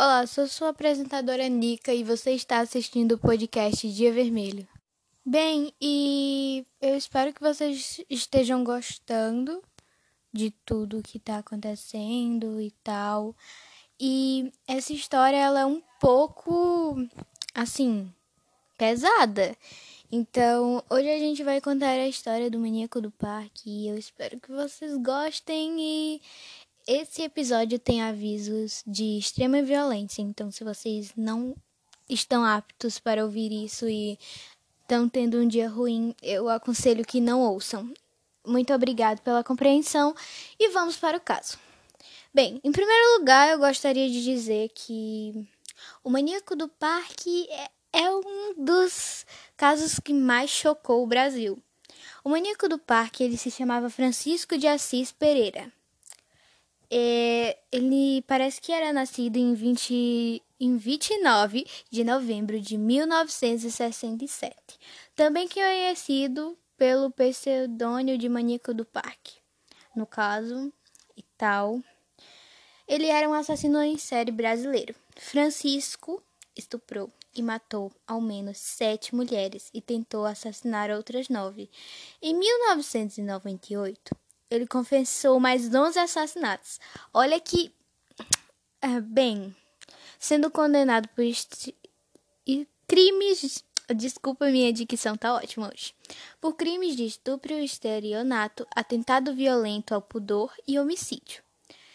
Olá, sou sua apresentadora Nica e você está assistindo o podcast Dia Vermelho. Bem, e eu espero que vocês estejam gostando de tudo que está acontecendo e tal. E essa história ela é um pouco assim pesada. Então, hoje a gente vai contar a história do maníaco do parque e eu espero que vocês gostem e esse episódio tem avisos de extrema violência, então se vocês não estão aptos para ouvir isso e estão tendo um dia ruim, eu aconselho que não ouçam. Muito obrigado pela compreensão e vamos para o caso. Bem, em primeiro lugar, eu gostaria de dizer que o maníaco do parque é, é um dos casos que mais chocou o Brasil. O maníaco do parque ele se chamava Francisco de Assis Pereira. É, ele parece que era nascido em, 20, em 29 de novembro de 1967, também conhecido pelo pseudônimo de Maníaco do Parque. No caso, e tal. Ele era um assassino em série brasileiro. Francisco estuprou e matou ao menos sete mulheres e tentou assassinar outras nove. Em 1998, ele confessou mais 11 assassinatos. Olha que. É, bem, sendo condenado por crimes. Desculpa, minha dicção tá ótima hoje. Por crimes de estupro, estelionato, atentado violento ao pudor e homicídio.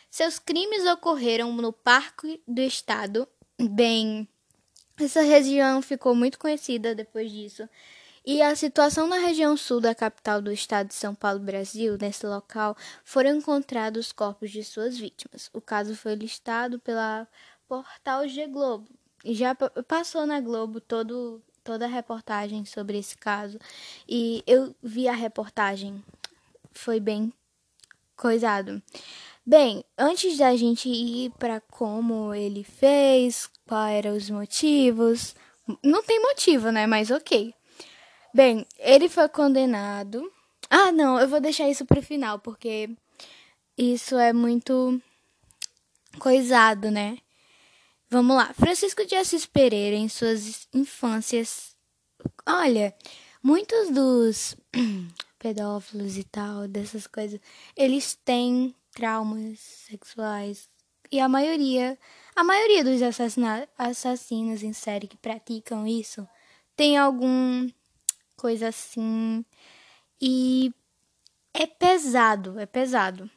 Seus crimes ocorreram no Parque do Estado. Bem, essa região ficou muito conhecida depois disso e a situação na região sul da capital do estado de São Paulo, Brasil, nesse local, foram encontrados os corpos de suas vítimas. O caso foi listado pela portal G Globo e já passou na Globo todo, toda a reportagem sobre esse caso. E eu vi a reportagem, foi bem coisado. Bem, antes da gente ir para como ele fez, quais eram os motivos, não tem motivo, né? Mas ok. Bem, ele foi condenado. Ah, não, eu vou deixar isso pro final, porque isso é muito coisado, né? Vamos lá. Francisco de Assis Pereira, em suas infâncias. Olha, muitos dos pedófilos e tal, dessas coisas, eles têm traumas sexuais. E a maioria, a maioria dos assassinos em série que praticam isso tem algum coisa assim. E é pesado, é pesado.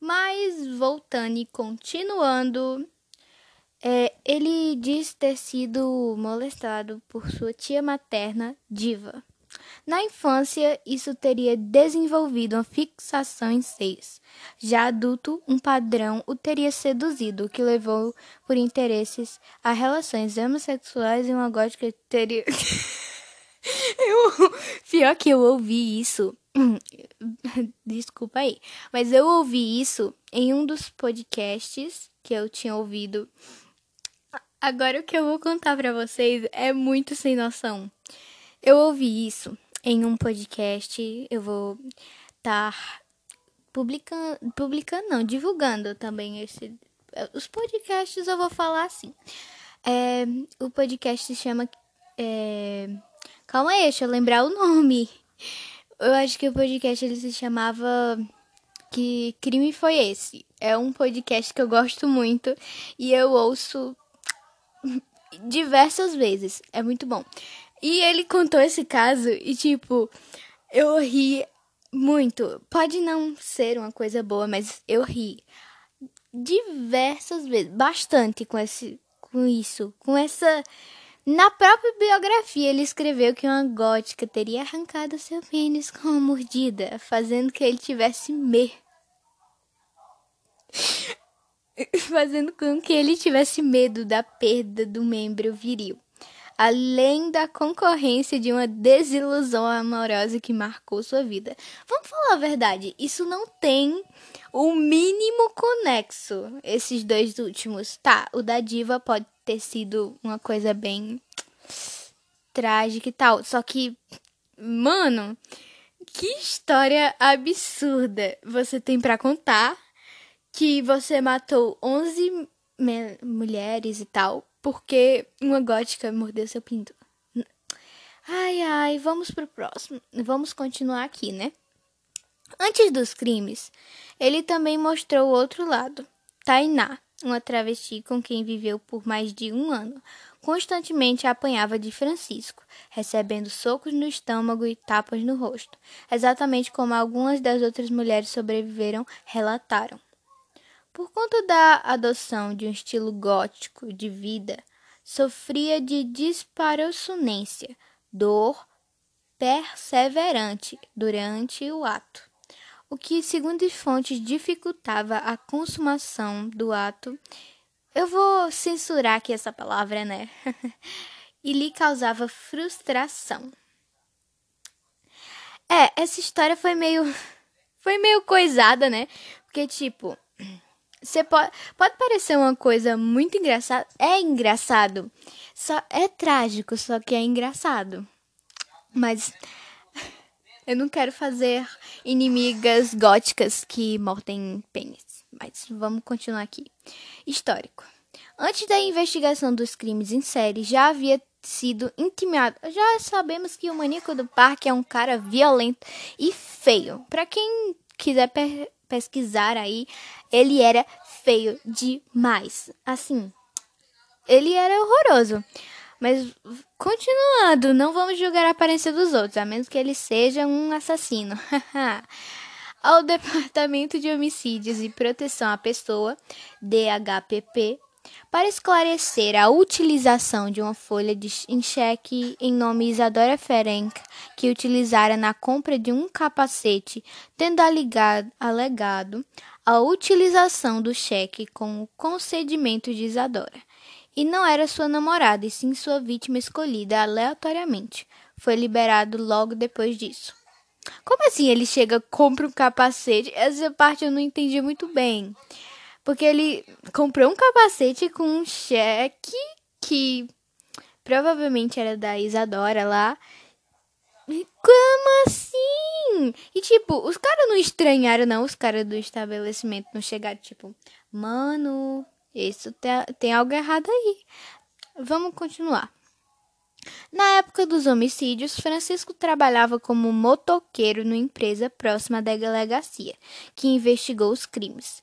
Mas voltando e continuando, é, ele diz ter sido molestado por sua tia materna, Diva. Na infância, isso teria desenvolvido uma fixação em seios. Já adulto, um padrão o teria seduzido, o que levou por interesses a relações homossexuais e uma gótica teria. Eu, pior que eu ouvi isso. Desculpa aí. Mas eu ouvi isso em um dos podcasts que eu tinha ouvido. Agora o que eu vou contar para vocês é muito sem noção. Eu ouvi isso em um podcast. Eu vou estar publicando, publicando não, divulgando também esse os podcasts eu vou falar assim. É, o podcast se chama é, Calma aí, deixa eu lembrar o nome. Eu acho que o podcast ele se chamava Que Crime Foi Esse? É um podcast que eu gosto muito e eu ouço diversas vezes. É muito bom. E ele contou esse caso e, tipo, eu ri muito. Pode não ser uma coisa boa, mas eu ri diversas vezes, bastante com esse com isso, com essa na própria biografia, ele escreveu que uma gótica teria arrancado seu pênis com uma mordida, fazendo que ele tivesse medo. fazendo com que ele tivesse medo da perda do membro viril, além da concorrência de uma desilusão amorosa que marcou sua vida. Vamos falar a verdade, isso não tem o mínimo conexo, esses dois últimos. Tá, o da diva pode ter sido uma coisa bem trágica e tal. Só que, mano, que história absurda você tem para contar que você matou 11 mulheres e tal, porque uma gótica mordeu seu pinto. Ai, ai, vamos pro próximo. Vamos continuar aqui, né? Antes dos crimes, ele também mostrou o outro lado. Tainá, uma travesti com quem viveu por mais de um ano, constantemente apanhava de Francisco, recebendo socos no estômago e tapas no rosto, exatamente como algumas das outras mulheres sobreviveram relataram. Por conta da adoção de um estilo gótico de vida, sofria de disparossunência, dor perseverante durante o ato, o que, segundo fontes, dificultava a consumação do ato. Eu vou censurar aqui essa palavra, né? e lhe causava frustração. É, essa história foi meio foi meio coisada, né? Porque tipo, você pode, pode parecer uma coisa muito engraçada. É engraçado. Só é trágico, só que é engraçado. Mas eu não quero fazer inimigas góticas que mordem pênis. Mas vamos continuar aqui. Histórico. Antes da investigação dos crimes em série, já havia sido intimado. Já sabemos que o maníaco do parque é um cara violento e feio. Para quem quiser pesquisar aí, ele era feio demais. Assim, ele era horroroso. Mas continuando, não vamos julgar a aparência dos outros, a menos que ele seja um assassino. Ao Departamento de Homicídios e Proteção à Pessoa, DHPP, para esclarecer a utilização de uma folha de, em cheque em nome Isadora Ferenc, que utilizara na compra de um capacete, tendo alegado, alegado a utilização do cheque com o concedimento de Isadora. E não era sua namorada, e sim sua vítima escolhida aleatoriamente. Foi liberado logo depois disso. Como assim ele chega, compra um capacete? Essa parte eu não entendi muito bem. Porque ele comprou um capacete com um cheque que provavelmente era da Isadora lá. Como assim? E tipo, os caras não estranharam, não. Os caras do estabelecimento não chegaram, tipo, mano, isso tem, tem algo errado aí. Vamos continuar. Na época dos homicídios, Francisco trabalhava como motoqueiro numa empresa próxima da delegacia, que investigou os crimes.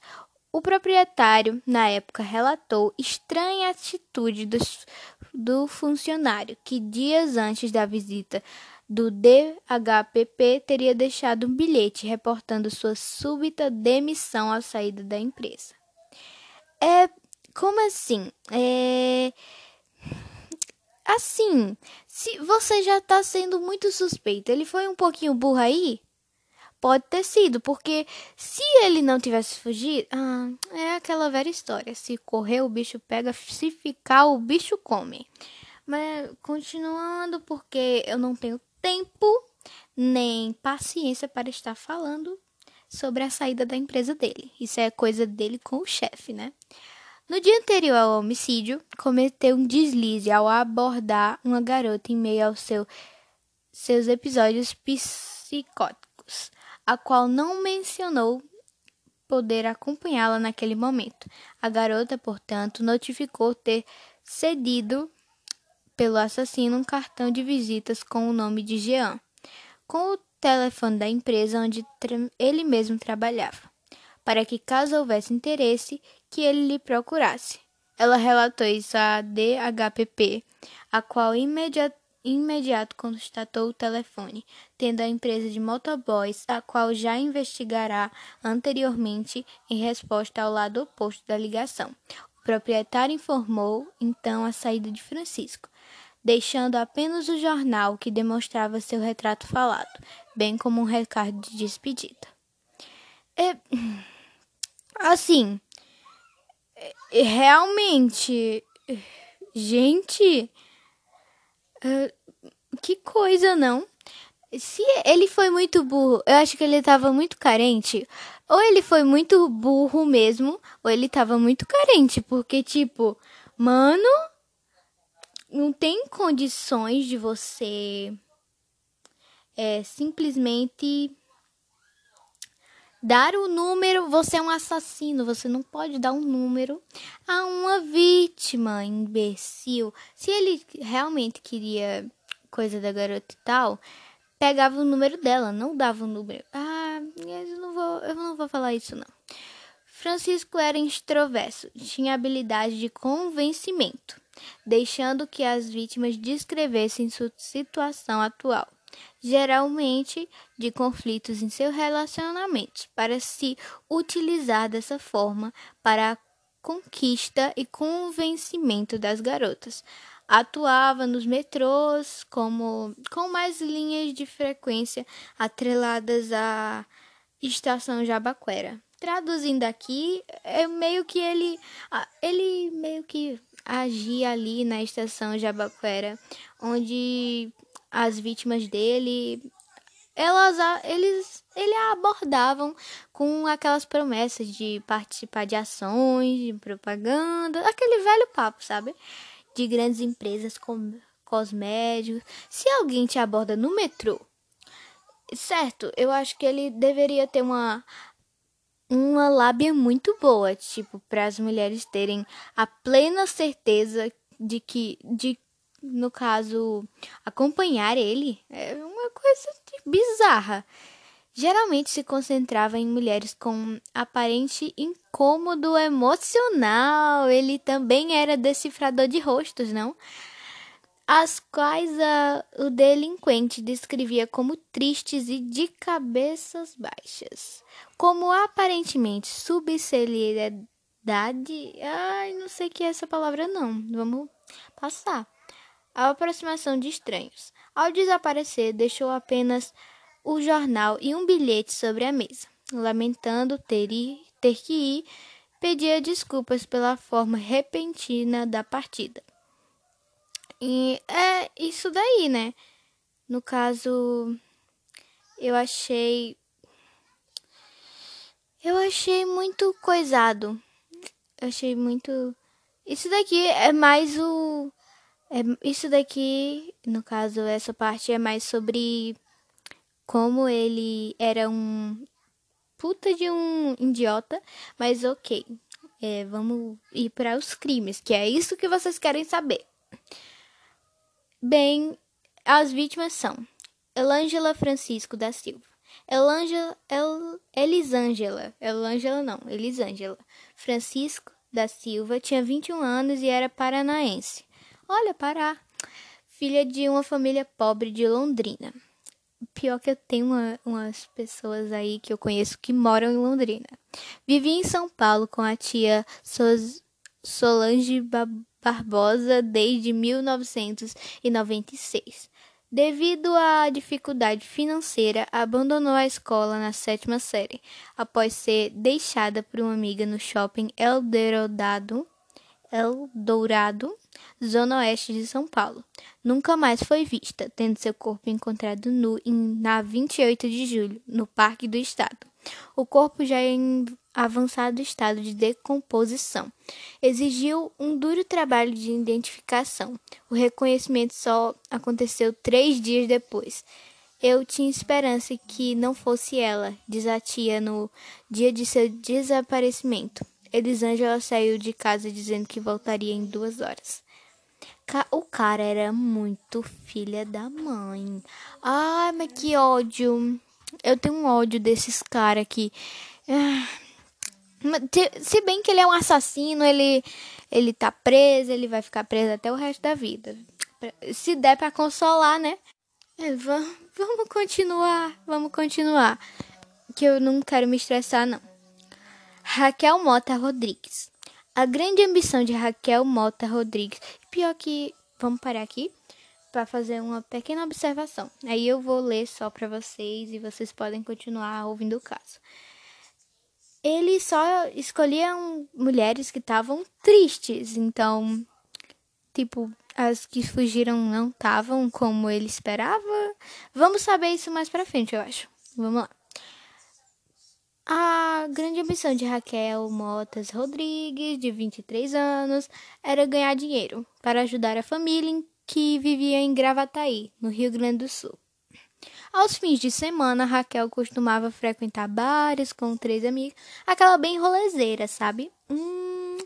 O proprietário, na época, relatou estranha atitude dos, do funcionário, que dias antes da visita do DHPP teria deixado um bilhete reportando sua súbita demissão à saída da empresa. É. Como assim? É. Assim, se você já tá sendo muito suspeito, ele foi um pouquinho burro aí? Pode ter sido, porque se ele não tivesse fugido, ah, é aquela velha história. Se correr, o bicho pega, se ficar, o bicho come. Mas continuando, porque eu não tenho tempo nem paciência para estar falando sobre a saída da empresa dele. Isso é coisa dele com o chefe, né? No dia anterior ao homicídio, cometeu um deslize ao abordar uma garota em meio aos seu, seus episódios psicóticos a qual não mencionou poder acompanhá-la naquele momento. A garota, portanto, notificou ter cedido pelo assassino um cartão de visitas com o nome de Jean, com o telefone da empresa onde ele mesmo trabalhava, para que, caso houvesse interesse, que ele lhe procurasse. Ela relatou isso à DHPP, a qual imediatamente imediato constatou o telefone, tendo a empresa de motoboys, a qual já investigará anteriormente em resposta ao lado oposto da ligação. O proprietário informou então a saída de Francisco, deixando apenas o jornal que demonstrava seu retrato falado, bem como um recado de despedida. É, assim, é, realmente, gente, Uh, que coisa, não? Se ele foi muito burro, eu acho que ele tava muito carente. Ou ele foi muito burro mesmo, ou ele tava muito carente. Porque, tipo, mano, não tem condições de você é, simplesmente dar o número, você é um assassino, você não pode dar um número a uma vítima, imbecil. Se ele realmente queria coisa da garota e tal, pegava o número dela, não dava o número. Ah, eu não vou, eu não vou falar isso não. Francisco era extroverso, tinha habilidade de convencimento, deixando que as vítimas descrevessem sua situação atual, geralmente de conflitos em seus relacionamentos, para se utilizar dessa forma para a conquista e convencimento das garotas. Atuava nos metrôs como com mais linhas de frequência atreladas à estação Jabaquera traduzindo aqui, é meio que ele ele meio que agia ali na estação Jabaquera, onde as vítimas dele elas eles ele abordavam com aquelas promessas de participar de ações, de propaganda, aquele velho papo, sabe? De grandes empresas como cosméticos. Se alguém te aborda no metrô, certo, eu acho que ele deveria ter uma uma lábia muito boa, tipo, para as mulheres terem a plena certeza de que, de, no caso, acompanhar ele é uma coisa bizarra. Geralmente se concentrava em mulheres com aparente incômodo emocional. Ele também era decifrador de rostos, não? as quais a, o delinquente descrevia como tristes e de cabeças baixas. Como aparentemente subcelebridade. Ai, não sei que é essa palavra, não. Vamos passar. A aproximação de estranhos. Ao desaparecer, deixou apenas o jornal e um bilhete sobre a mesa. Lamentando ter, ir, ter que ir, pedia desculpas pela forma repentina da partida. E é isso daí, né? No caso, eu achei. Eu achei muito coisado. Eu achei muito. Isso daqui é mais o. É, isso daqui, no caso, essa parte é mais sobre como ele era um puta de um idiota, mas ok. É, vamos ir para os crimes, que é isso que vocês querem saber. Bem, as vítimas são Elângela Francisco da Silva, Elângela, El, Elisângela, Elângela não, Elisângela Francisco da Silva tinha 21 anos e era paranaense. Olha, Pará. Filha de uma família pobre de Londrina. Pior que eu tenho uma, umas pessoas aí que eu conheço que moram em Londrina. Vivia em São Paulo com a tia Solange Barbosa desde 1996. Devido à dificuldade financeira, abandonou a escola na sétima série, após ser deixada por uma amiga no shopping Eldorado, Eldorado, zona oeste de São Paulo. Nunca mais foi vista, tendo seu corpo encontrado nu na 28 de julho, no Parque do Estado. O corpo já em avançado estado de decomposição. Exigiu um duro trabalho de identificação. O reconhecimento só aconteceu três dias depois. Eu tinha esperança que não fosse ela, diz a tia no dia de seu desaparecimento. Elisângela saiu de casa dizendo que voltaria em duas horas. O cara era muito filha da mãe. Ai, mas que ódio. Eu tenho um ódio desses caras aqui. Ah, se bem que ele é um assassino, ele, ele tá preso, ele vai ficar preso até o resto da vida. Se der para consolar, né? É, vamos continuar, vamos continuar. Que eu não quero me estressar, não. Raquel Mota Rodrigues. A grande ambição de Raquel Mota Rodrigues. Pior que. Vamos parar aqui para fazer uma pequena observação. Aí eu vou ler só para vocês e vocês podem continuar ouvindo o caso ele só escolhia mulheres que estavam tristes. Então, tipo, as que fugiram não estavam como ele esperava. Vamos saber isso mais pra frente, eu acho. Vamos lá. A grande ambição de Raquel Motas Rodrigues, de 23 anos, era ganhar dinheiro para ajudar a família que vivia em Gravataí, no Rio Grande do Sul. Aos fins de semana, Raquel costumava frequentar bares com três amigas, aquela bem rolezeira, sabe? Hum,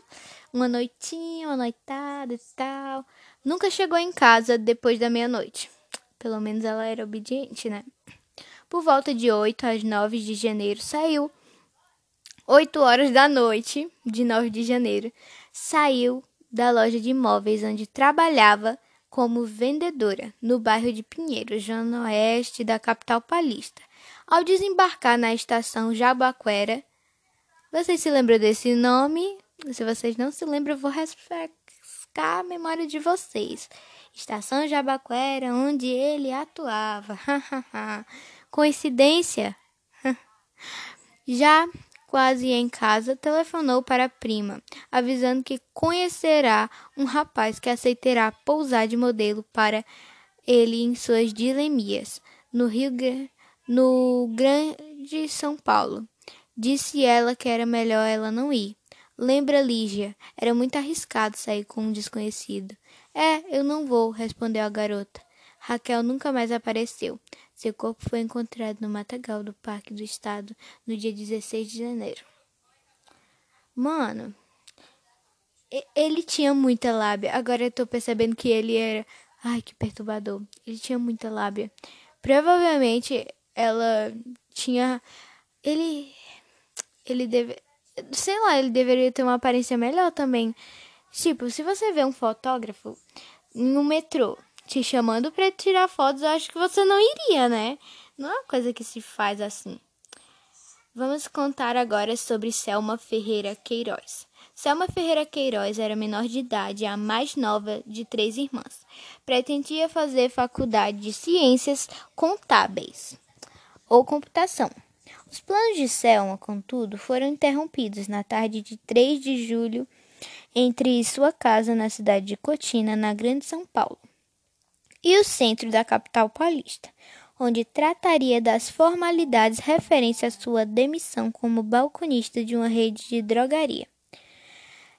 uma noitinha, uma noitada e tal. Nunca chegou em casa depois da meia-noite. Pelo menos ela era obediente, né? Por volta de 8 às 9 de janeiro saiu. 8 horas da noite de 9 de janeiro, saiu da loja de imóveis onde trabalhava como vendedora no bairro de Pinheiro, zona oeste da capital paulista. Ao desembarcar na estação Jabaquera, vocês se lembram desse nome? Se vocês não se lembram, eu vou refrescar a memória de vocês. Estação Jabaquera, onde ele atuava. Coincidência? Já quase em casa, telefonou para a prima, avisando que conhecerá um rapaz que aceitará pousar de modelo para ele em suas dilemias no Rio no Grande São Paulo. Disse ela que era melhor ela não ir. Lembra, Lígia? Era muito arriscado sair com um desconhecido. É, eu não vou, respondeu a garota. Raquel nunca mais apareceu. Seu corpo foi encontrado no matagal do Parque do Estado no dia 16 de janeiro. Mano, ele tinha muita lábia. Agora eu tô percebendo que ele era. Ai, que perturbador. Ele tinha muita lábia. Provavelmente ela tinha. Ele. Ele deve. Sei lá, ele deveria ter uma aparência melhor também. Tipo, se você vê um fotógrafo no metrô te chamando para tirar fotos, eu acho que você não iria, né? Não é uma coisa que se faz assim. Vamos contar agora sobre Selma Ferreira Queiroz. Selma Ferreira Queiroz era menor de idade, a mais nova de três irmãs. Pretendia fazer faculdade de ciências contábeis ou computação. Os planos de Selma, contudo, foram interrompidos na tarde de 3 de julho entre sua casa na cidade de Cotina, na Grande São Paulo, e o centro da capital paulista, onde trataria das formalidades referentes à sua demissão como balconista de uma rede de drogaria.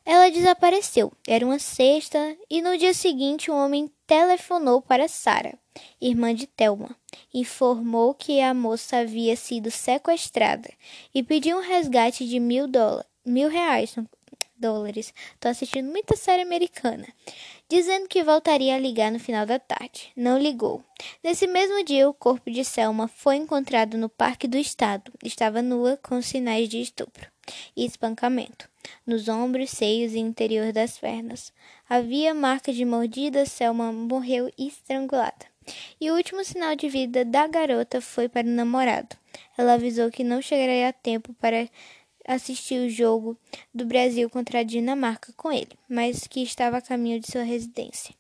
Ela desapareceu. Era uma sexta e no dia seguinte um homem telefonou para Sara, irmã de Thelma, informou que a moça havia sido sequestrada e pediu um resgate de mil dólares, mil reais, dólares. Tô assistindo muita série americana. Dizendo que voltaria a ligar no final da tarde. Não ligou. Nesse mesmo dia, o corpo de Selma foi encontrado no Parque do Estado. Estava nua com sinais de estupro e espancamento nos ombros, seios e interior das pernas. Havia marcas de mordida, Selma morreu estrangulada. E o último sinal de vida da garota foi para o namorado. Ela avisou que não chegaria a tempo para assistir o jogo do Brasil contra a Dinamarca com ele, mas que estava a caminho de sua residência.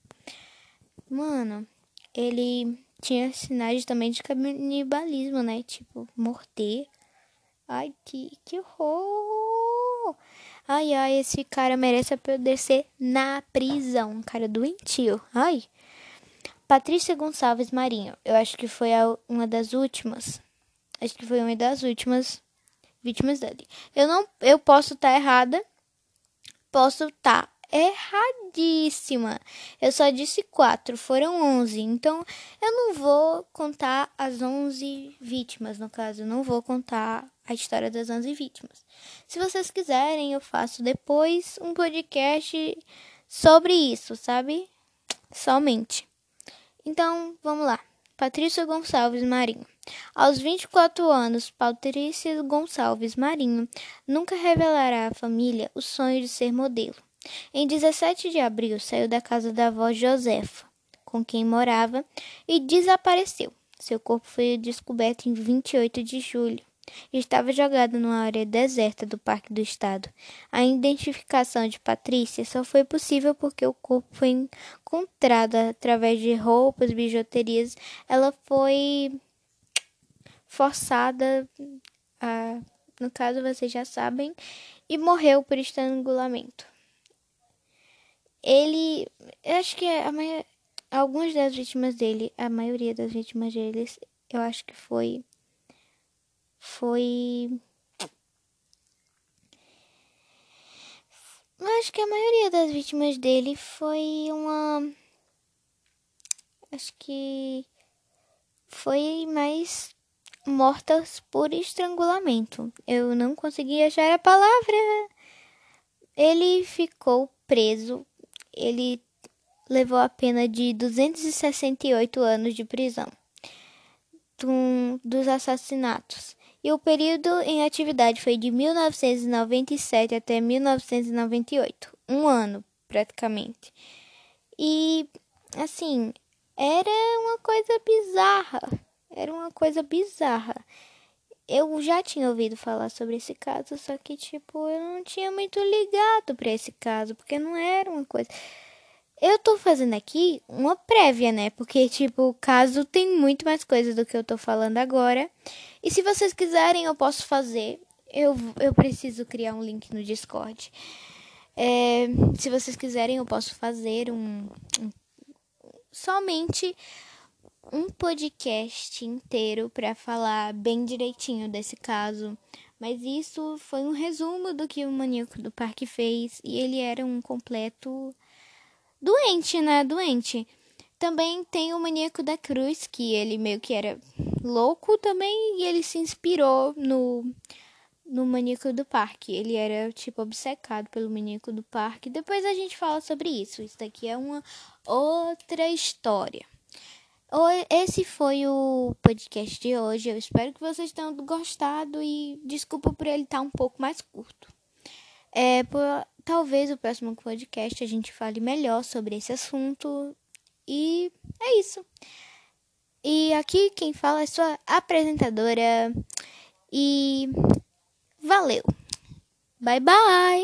Mano, ele tinha sinais também de canibalismo, né? Tipo, morder. Ai, que, que horror! Ai, ai, esse cara merece apodrecer na prisão. Cara doentio. Ai. Patrícia Gonçalves Marinho. Eu acho que foi a, uma das últimas. Acho que foi uma das últimas vítimas dele. Eu não, eu posso estar tá errada, posso estar tá erradíssima. Eu só disse quatro, foram onze. Então eu não vou contar as onze vítimas, no caso, eu não vou contar a história das onze vítimas. Se vocês quiserem, eu faço depois um podcast sobre isso, sabe? Somente. Então, vamos lá. Patrícia Gonçalves Marinho. Aos 24 anos, Patrícia Gonçalves Marinho nunca revelará à família o sonho de ser modelo. Em 17 de abril, saiu da casa da avó Josefa, com quem morava, e desapareceu. Seu corpo foi descoberto em 28 de julho. Estava jogado numa área deserta do Parque do Estado. A identificação de Patrícia só foi possível porque o corpo foi encontrado através de roupas, bijuterias. Ela foi forçada, a, no caso vocês já sabem, e morreu por estrangulamento. Ele, eu acho que a algumas das vítimas dele, a maioria das vítimas deles, eu acho que foi foi eu acho que a maioria das vítimas dele foi uma acho que foi mais mortas por estrangulamento. Eu não consegui achar a palavra. Ele ficou preso. Ele levou a pena de 268 anos de prisão dos assassinatos. E o período em atividade foi de 1997 até 1998, um ano praticamente. E assim, era uma coisa bizarra. Era uma coisa bizarra. Eu já tinha ouvido falar sobre esse caso, só que tipo, eu não tinha muito ligado para esse caso, porque não era uma coisa eu tô fazendo aqui uma prévia, né? Porque, tipo, o caso tem muito mais coisas do que eu tô falando agora. E se vocês quiserem, eu posso fazer. Eu, eu preciso criar um link no Discord. É, se vocês quiserem, eu posso fazer um, um somente um podcast inteiro para falar bem direitinho desse caso. Mas isso foi um resumo do que o maníaco do parque fez e ele era um completo doente, né? Doente. Também tem o Maníaco da Cruz, que ele meio que era louco também, e ele se inspirou no, no Maníaco do Parque. Ele era, tipo, obcecado pelo Maníaco do Parque. Depois a gente fala sobre isso. Isso daqui é uma outra história. Esse foi o podcast de hoje. Eu espero que vocês tenham gostado e desculpa por ele estar um pouco mais curto. É, por, talvez o próximo podcast a gente fale melhor sobre esse assunto. E é isso. E aqui quem fala é sua apresentadora. E valeu. Bye bye.